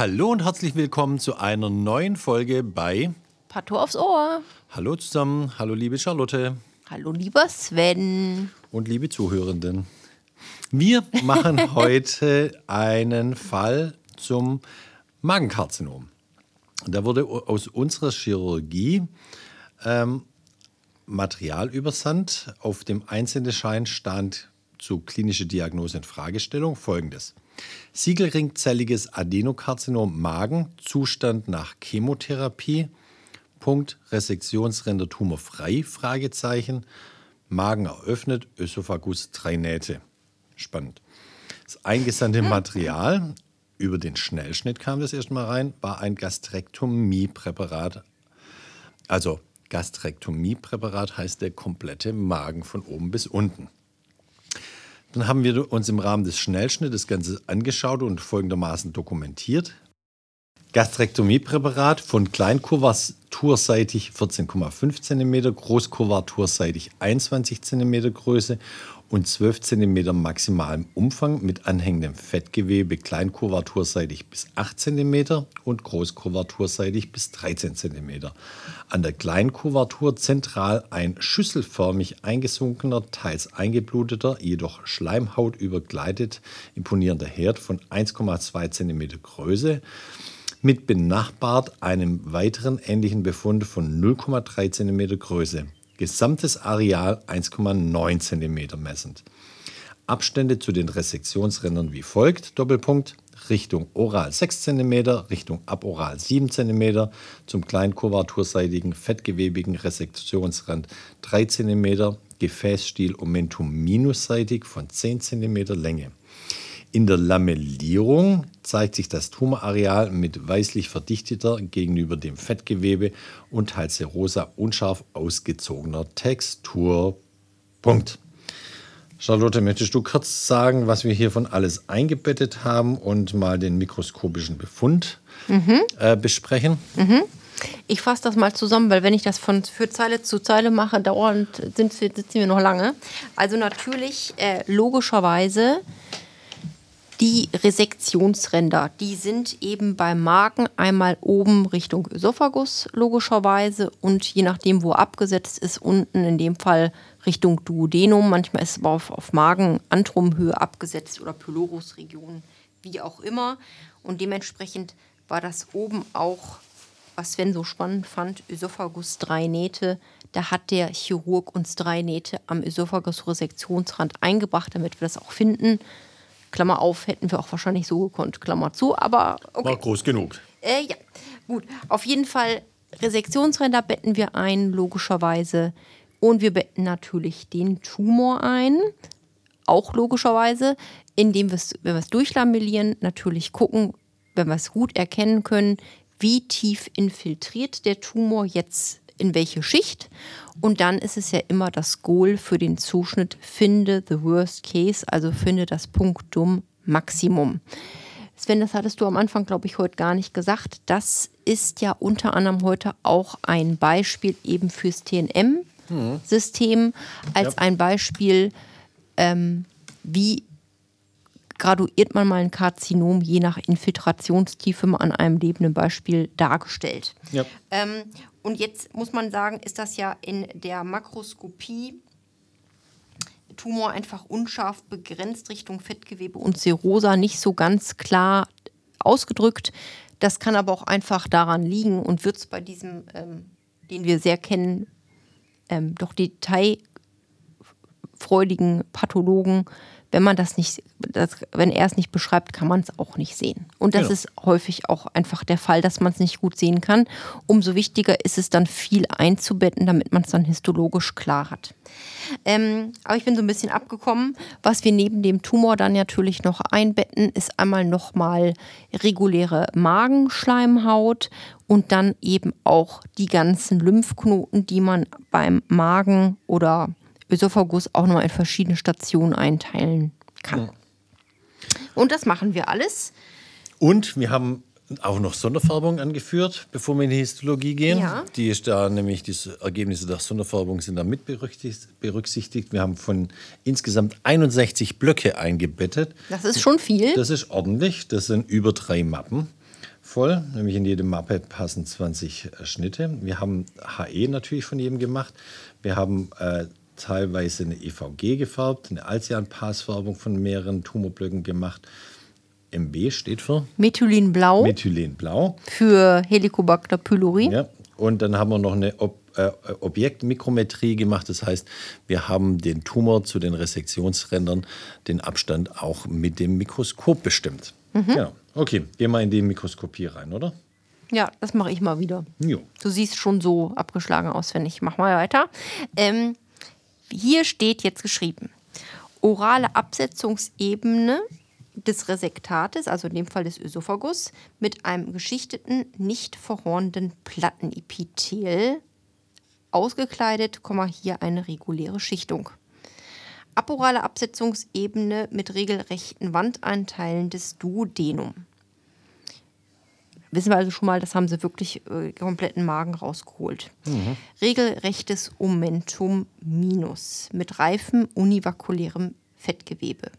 Hallo und herzlich willkommen zu einer neuen Folge bei Patto aufs Ohr. Hallo zusammen, hallo liebe Charlotte. Hallo lieber Sven. Und liebe Zuhörenden. Wir machen heute einen Fall zum Magenkarzinom. Da wurde aus unserer Chirurgie ähm, Material übersandt. Auf dem Einsendeschein stand zu klinische Diagnose und Fragestellung folgendes. Siegelringzelliges Adenokarzinom Magen, Zustand nach Chemotherapie, Punkt, Resektionsränder tumorfrei, Fragezeichen, Magen eröffnet, Ösophagus drei Nähte. Spannend. Das eingesandte Material, über den Schnellschnitt kam das erstmal rein, war ein Gastrektomiepräparat. Also Gastrektomiepräparat heißt der komplette Magen von oben bis unten. Dann haben wir uns im Rahmen des Schnellschnitts das Ganze angeschaut und folgendermaßen dokumentiert. Gastrektomiepräparat von kleinkurvaturseitig 14,5 cm, großkurvaturseitig 21 cm Größe und 12 cm maximalem Umfang mit anhängendem Fettgewebe kleinkurvaturseitig bis 8 cm und großkurvaturseitig bis 13 cm. An der Kleinkurvatur zentral ein schüsselförmig eingesunkener, teils eingebluteter, jedoch Schleimhaut übergleitet imponierender Herd von 1,2 cm Größe mit benachbart einem weiteren ähnlichen Befund von 0,3 cm Größe. Gesamtes Areal 1,9 cm messend. Abstände zu den Resektionsrändern wie folgt: Doppelpunkt. Richtung oral 6 cm, Richtung aboral 7 cm, zum kleinen kurvaturseitigen fettgewebigen Resektionsrand 3 cm, Gefäßstiel Omentum minusseitig von 10 cm Länge. In der Lamellierung zeigt sich das Tumorareal mit weißlich verdichteter gegenüber dem Fettgewebe und teils rosa unscharf ausgezogener Textur. Punkt. Charlotte, möchtest du kurz sagen, was wir hier von alles eingebettet haben und mal den mikroskopischen Befund mhm. äh, besprechen? Mhm. Ich fasse das mal zusammen, weil wenn ich das von für Zeile zu Zeile mache, dauernd sind, sitzen wir noch lange. Also natürlich äh, logischerweise die Resektionsränder, die sind eben beim Magen einmal oben Richtung Ösophagus logischerweise und je nachdem, wo abgesetzt ist, unten in dem Fall Richtung Duodenum. Manchmal ist es auf, auf Magen-Antrumhöhe abgesetzt oder Pylorusregion, wie auch immer. Und dementsprechend war das oben auch, was Sven so spannend fand, Ösophagus drei Nähte. Da hat der Chirurg uns drei Nähte am Ösophagus-Resektionsrand eingebracht, damit wir das auch finden. Klammer auf, hätten wir auch wahrscheinlich so gekonnt, Klammer zu, aber okay. War groß genug. Äh, ja, gut. Auf jeden Fall, Resektionsränder betten wir ein, logischerweise. Und wir betten natürlich den Tumor ein, auch logischerweise, indem wir es, wenn wir es durchlamellieren, natürlich gucken, wenn wir es gut erkennen können, wie tief infiltriert der Tumor jetzt in welche Schicht. Und dann ist es ja immer das Goal für den Zuschnitt, finde the worst case, also finde das Punktum Maximum. Sven, das hattest du am Anfang, glaube ich, heute gar nicht gesagt. Das ist ja unter anderem heute auch ein Beispiel eben fürs TNM-System, als ja. ein Beispiel, ähm, wie graduiert man mal ein Karzinom je nach Infiltrationstiefe an einem lebenden Beispiel dargestellt. Ja. Ähm, und jetzt muss man sagen, ist das ja in der Makroskopie Tumor einfach unscharf begrenzt Richtung Fettgewebe und Serosa nicht so ganz klar ausgedrückt. Das kann aber auch einfach daran liegen und wird es bei diesem, ähm, den wir sehr kennen, ähm, doch detailvoll freudigen Pathologen, wenn man das nicht, das, wenn er es nicht beschreibt, kann man es auch nicht sehen. Und das Genau. ist häufig auch einfach der Fall, dass man es nicht gut sehen kann. Umso wichtiger ist es dann viel einzubetten, damit man es dann histologisch klar hat. Ähm, aber ich bin so ein bisschen abgekommen. Was wir neben dem Tumor dann natürlich noch einbetten, ist einmal nochmal reguläre Magenschleimhaut und dann eben auch die ganzen Lymphknoten, die man beim Magen oder Ösophagus auch nochmal in verschiedene Stationen einteilen kann. Und das machen wir alles. Und wir haben auch noch Sonderfärbung angeführt, bevor wir in die Histologie gehen. Ja. Die ist da nämlich, die Ergebnisse der Sonderfärbung sind da mit berücksichtigt- berücksichtigt. Wir haben von insgesamt 61 Blöcke eingebettet. Das ist schon viel. Das ist ordentlich. Das sind über drei Mappen voll. Nämlich in jede Mappe passen 20 Schnitte. Wir haben HE natürlich von jedem gemacht. Wir haben äh, teilweise eine EVG gefärbt, eine Alcian-Passfärbung von mehreren Tumorblöcken gemacht. MB steht für Methylinblau Methylenblau. für Helicobacter pylori. Ja. Und dann haben wir noch eine Ob äh, Objektmikrometrie gemacht. Das heißt, wir haben den Tumor zu den Resektionsrändern, den Abstand auch mit dem Mikroskop bestimmt. Genau. Okay, gehen wir in die Mikroskopie rein, oder? Ja, das mache ich mal wieder. Jo. Du siehst schon so abgeschlagen aus, wenn ich mach mal weiter. Ähm, hier steht jetzt geschrieben: orale Absetzungsebene des Resektates, also in dem Fall des Ösophagus, mit einem geschichteten, nicht verhornenden Plattenepithel, ausgekleidet, hier eine reguläre Schichtung. Aporale Absetzungsebene mit regelrechten Wandeinteilen des Duodenum. Wissen wir also schon mal, das haben sie wirklich äh, kompletten Magen rausgeholt. Regelrechtes Omentum minus mit reifem univakulärem Fettgewebe.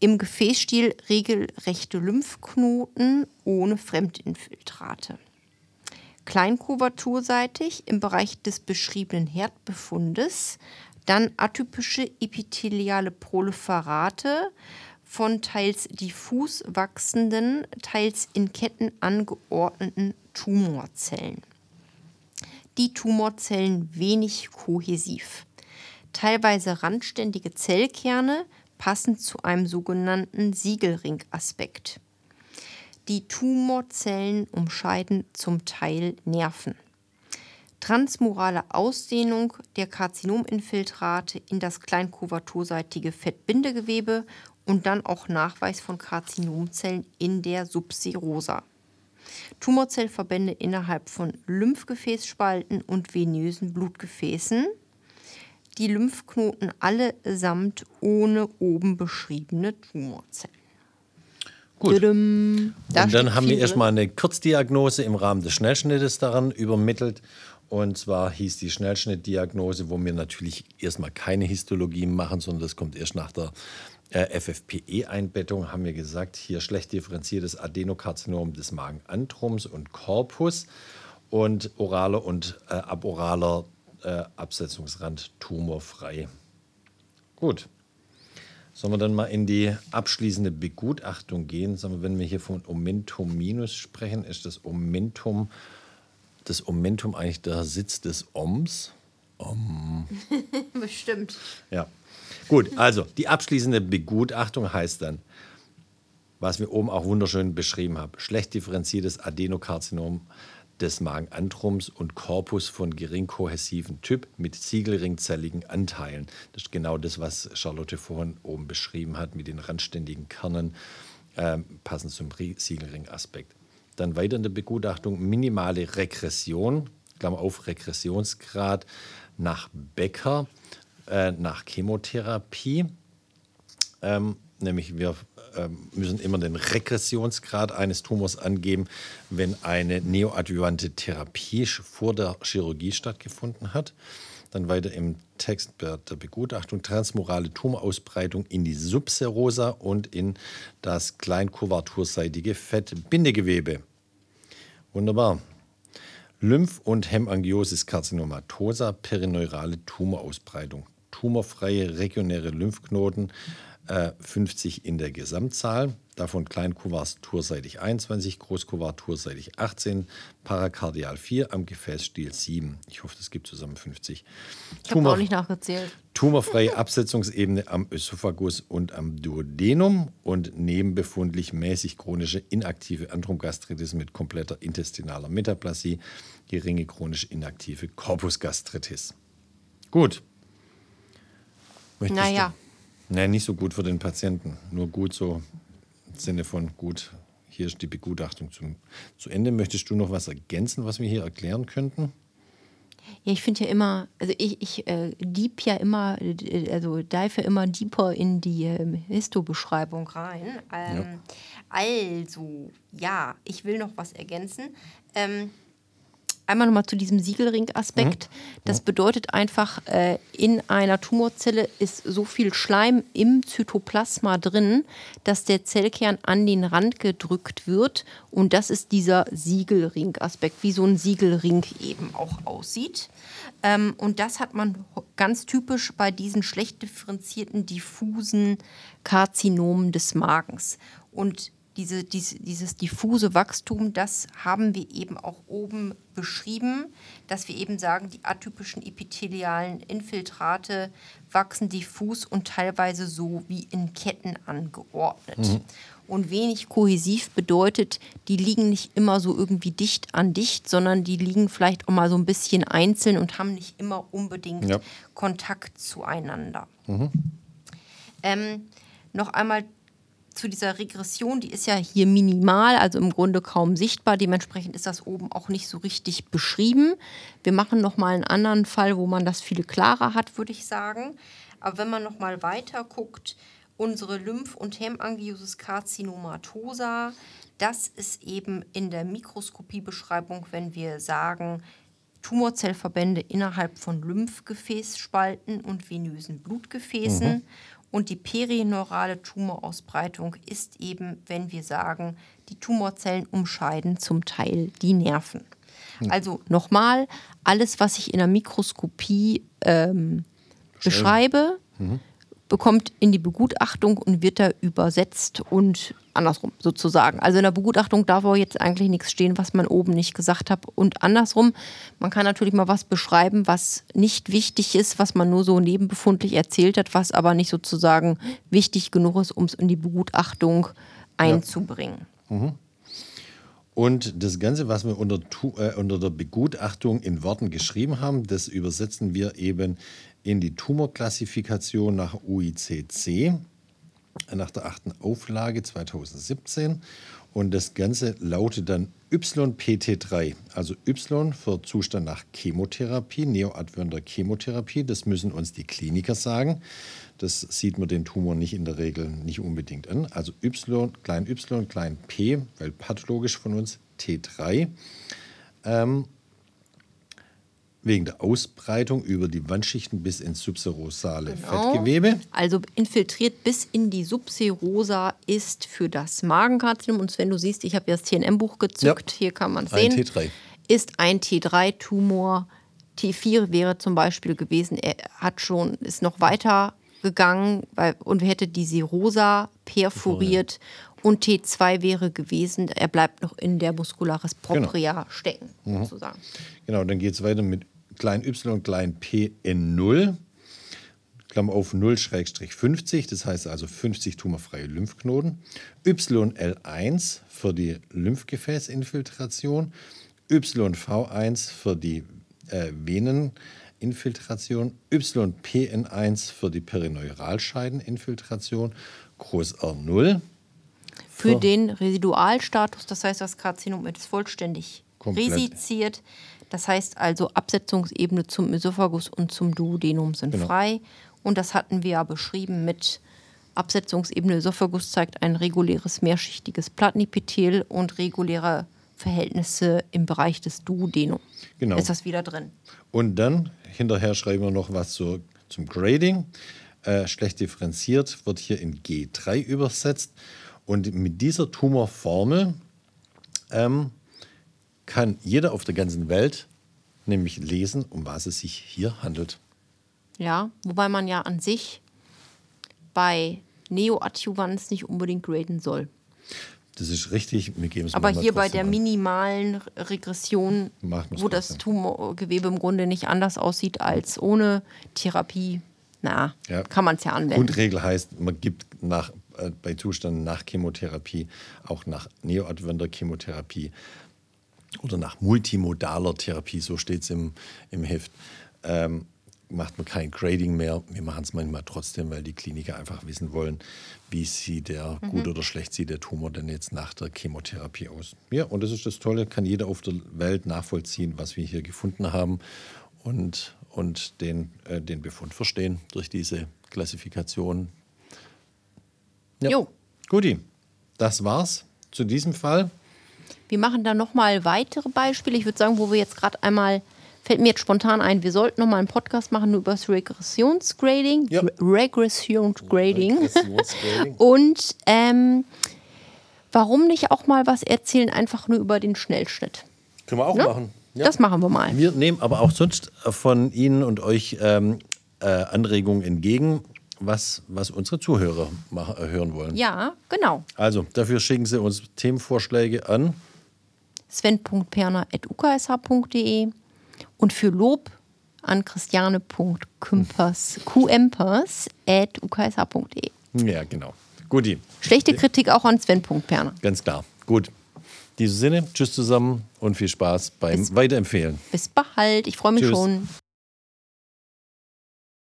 Im Gefäßstiel regelrechte Lymphknoten ohne Fremdinfiltrate. Kleinkurvaturseitig im Bereich des beschriebenen Herdbefundes dann atypische epitheliale Proliferate von teils diffus wachsenden, teils in Ketten angeordneten Tumorzellen. Die Tumorzellen wenig kohäsiv. Teilweise randständige Zellkerne passend zu einem sogenannten Siegelringaspekt. Die Tumorzellen umscheiden zum Teil Nerven. Transmurale Ausdehnung der Karzinominfiltrate in das kleinkurvaturseitige Fettbindegewebe und dann auch Nachweis von Karzinomzellen in der Subserosa. Tumorzellverbände innerhalb von Lymphgefäßspalten und venösen Blutgefäßen. Die Lymphknoten allesamt ohne oben beschriebene Tumorzellen. Gut. Da und dann haben wir erstmal eine Kurzdiagnose im Rahmen des Schnellschnittes daran übermittelt. Und zwar hieß die Schnellschnittdiagnose, wo wir natürlich erstmal keine Histologie machen, sondern das kommt erst nach der äh, FFPE-Einbettung, haben wir gesagt, hier schlecht differenziertes Adenokarzinom des Magenantrums und Korpus und oraler und äh, aboraler äh, Absetzungsrand tumorfrei. Gut. Sollen wir dann mal in die abschließende Begutachtung gehen? Sagen wir, wenn wir hier von Omentum minus sprechen, ist das Omentum, das Omentum eigentlich der Sitz des Oms? Bestimmt. Ja. Gut, also die abschließende Begutachtung heißt dann, was wir oben auch wunderschön beschrieben haben, schlecht differenziertes Adenokarzinom des Magenantrums und Korpus von gering kohäsiven Typ mit siegelringzelligen Anteilen. Das ist genau das, was Charlotte vorhin oben beschrieben hat mit den randständigen Kernen, ähm, passend zum Ri- Siegelring-Aspekt. Dann weiter in der Begutachtung minimale Regression, Klammer auf Regressionsgrad nach Becker, äh, nach Chemotherapie. Ähm, nämlich wir ähm, müssen immer den Regressionsgrad eines Tumors angeben, wenn eine neoadjuvante Therapie vor der Chirurgie stattgefunden hat. Dann weiter im Text der Begutachtung transmurale Tumorausbreitung in die Subserosa und in das kleinkurvaturseitige Fettbindegewebe. Wunderbar. Lymph- und Hämangiosis carcinomatosa, perineurale Tumorausbreitung. Tumorfreie regionäre Lymphknoten äh, 50 in der Gesamtzahl. Davon Kleinkuvarsaturseitig 21, Großkuvarsaturseitig 18, Parakardial 4, am Gefäßstiel 7. Ich hoffe, das gibt zusammen 50. Ich habe auch nicht nachgezählt. Tumorfreie Absetzungsebene am Ösophagus und am Duodenum und nebenbefundlich mäßig chronische inaktive Andromgastritis mit kompletter intestinaler Metaplasie, geringe chronisch inaktive Corpusgastritis. Gut. Möchtest Naja. Du? Nein, nicht so gut für den Patienten. Nur gut so im Sinne von gut, hier ist die Begutachtung zum, zu Ende. Möchtest du noch was ergänzen, was wir hier erklären könnten? Ja, ich finde ja immer, also ich, ich äh, deep ja immer, äh, also dive ja immer deeper in die ähm, Histo-Beschreibung rein. Ähm, Also, ja, ich will noch was ergänzen. Ähm, einmal nochmal zu diesem Siegelring-Aspekt. Das bedeutet einfach, äh, in einer Tumorzelle ist so viel Schleim im Zytoplasma drin, dass der Zellkern an den Rand gedrückt wird. Und das ist dieser Siegelring-Aspekt, wie so ein Siegelring eben auch aussieht. Ähm, und das hat man ganz typisch bei diesen schlecht differenzierten, diffusen Karzinomen des Magens. Und diese, dies, dieses diffuse Wachstum, das haben wir eben auch oben beschrieben, dass wir eben sagen, die atypischen epithelialen Infiltrate wachsen diffus und teilweise so wie in Ketten angeordnet. Und wenig kohäsiv bedeutet, die liegen nicht immer so irgendwie dicht an dicht, sondern die liegen vielleicht auch mal so ein bisschen einzeln und haben nicht immer unbedingt Ja. Kontakt zueinander. Ähm, noch einmal zu dieser Regression, die ist ja hier minimal, also im Grunde kaum sichtbar. Dementsprechend ist das oben auch nicht so richtig beschrieben. Wir machen noch mal einen anderen Fall, wo man das viel klarer hat, würde ich sagen. Aber wenn man noch mal weiter guckt, unsere Lymph- und Hemangiosis carcinomatosa, das ist eben in der Mikroskopiebeschreibung, wenn wir sagen, Tumorzellverbände innerhalb von Lymphgefäßspalten und venösen Blutgefäßen. Und die perineurale Tumorausbreitung ist eben, wenn wir sagen, die Tumorzellen umscheiden zum Teil die Nerven. Also nochmal, alles, was ich in der Mikroskopie ähm, beschreibe, bekommt in die Begutachtung und wird da übersetzt und andersrum sozusagen. Also in der Begutachtung darf auch jetzt eigentlich nichts stehen, was man oben nicht gesagt hat und andersrum. Man kann natürlich mal was beschreiben, was nicht wichtig ist, was man nur so nebenbefundlich erzählt hat, was aber nicht sozusagen wichtig genug ist, um es in die Begutachtung einzubringen. Und das Ganze, was wir unter, äh, unter der Begutachtung in Worten geschrieben haben, das übersetzen wir eben in die Tumorklassifikation nach UICC, nach der achten Auflage 2017. Und das Ganze lautet dann YPT3, also Y für Zustand nach Chemotherapie, neoadjuvierender Chemotherapie. Das müssen uns die Kliniker sagen. Das sieht man den Tumor nicht in der Regel nicht unbedingt an. Also Y, klein y, klein p, weil pathologisch von uns T3. Ähm, wegen der Ausbreitung über die Wandschichten bis ins subserosale Fettgewebe. Also infiltriert bis in die Subserosa ist für das Magenkarzinom. Und wenn du siehst, ich habe ja das TNM-Buch gezückt, Ja. hier kann man es Ein sehen, T3. ist ein T3-Tumor. T4 wäre zum Beispiel gewesen, er hat schon, ist noch weiter gegangen weil, und hätte die Serosa perforiert. Und T2 wäre gewesen, er bleibt noch in der Muscularis propria stecken, sozusagen. Genau, dann geht es weiter mit klein y, klein p in 0. Klammer auf 0-50, das heißt also 50 tumorfreie Lymphknoten. YL1 für die Lymphgefäßinfiltration. YV1 für die äh, Veneninfiltration. YPN1 für die Perineuralscheideninfiltration. Groß R0 Für So. den Residualstatus, das heißt, das Karzinom ist vollständig Komplett. resiziert. Das heißt also, Absetzungsebene zum Esophagus und zum Duodenum sind Genau. frei. Und das hatten wir ja beschrieben mit Absetzungsebene Esophagus zeigt ein reguläres mehrschichtiges Plattenepithel und reguläre Verhältnisse im Bereich des Duodenum. Genau. Ist das wieder drin? Und dann hinterher schreiben wir noch was zur, zum Grading. Äh, schlecht differenziert wird hier in G3 übersetzt. Und mit dieser Tumorformel ähm, kann jeder auf der ganzen Welt nämlich lesen, um was es sich hier handelt. Ja, wobei man ja an sich bei Neoadjuvanz nicht unbedingt graden soll. Das ist richtig. Wir geben es Aber hier bei der an. minimalen Regression, wo das trotzdem. Tumorgewebe im Grunde nicht anders aussieht als ohne Therapie, na, Ja. kann man es ja anwenden. Grundregel heißt, man gibt nach, äh, bei Zuständen nach Chemotherapie, auch nach neoadjuventer Chemotherapie oder nach multimodaler Therapie, so steht es im, im Heft, ähm, macht man kein Grading mehr. Wir machen es manchmal trotzdem, weil die Kliniker einfach wissen wollen, wie sieht der, Mhm. gut oder schlecht sieht der Tumor denn jetzt nach der Chemotherapie aus. Ja, und das ist das Tolle, kann jeder auf der Welt nachvollziehen, was wir hier gefunden haben und, und den, äh, den Befund verstehen durch diese Klassifikation. Ja. Jo. Guti, das war's zu diesem Fall. Wir machen dann nochmal weitere Beispiele. Ich würde sagen, wo wir jetzt gerade einmal, fällt mir jetzt spontan ein, wir sollten nochmal einen Podcast machen über das Regressionsgrading. Ja. Re- Regressionsgrading. Regressionsgrading. Und ähm, warum nicht auch mal was erzählen, einfach nur über den Schnellschnitt? Können wir auch machen. Ja. Das machen wir mal. Wir nehmen aber auch sonst von Ihnen und euch ähm, äh, Anregungen entgegen, was, was unsere Zuhörer hören wollen. Ja, genau. Also, dafür schicken Sie uns Themenvorschläge an. sven.perner.uksh.de und für Lob an christiane.kümpers, qempers at uksh.de. Ja, genau. Guti, Schlechte Kritik auch an Sven.perner. ganz klar. Gut. In diesem Sinne, tschüss zusammen und viel Spaß beim Bis- Weiterempfehlen. Bis bald, ich freue mich Tschüss. schon.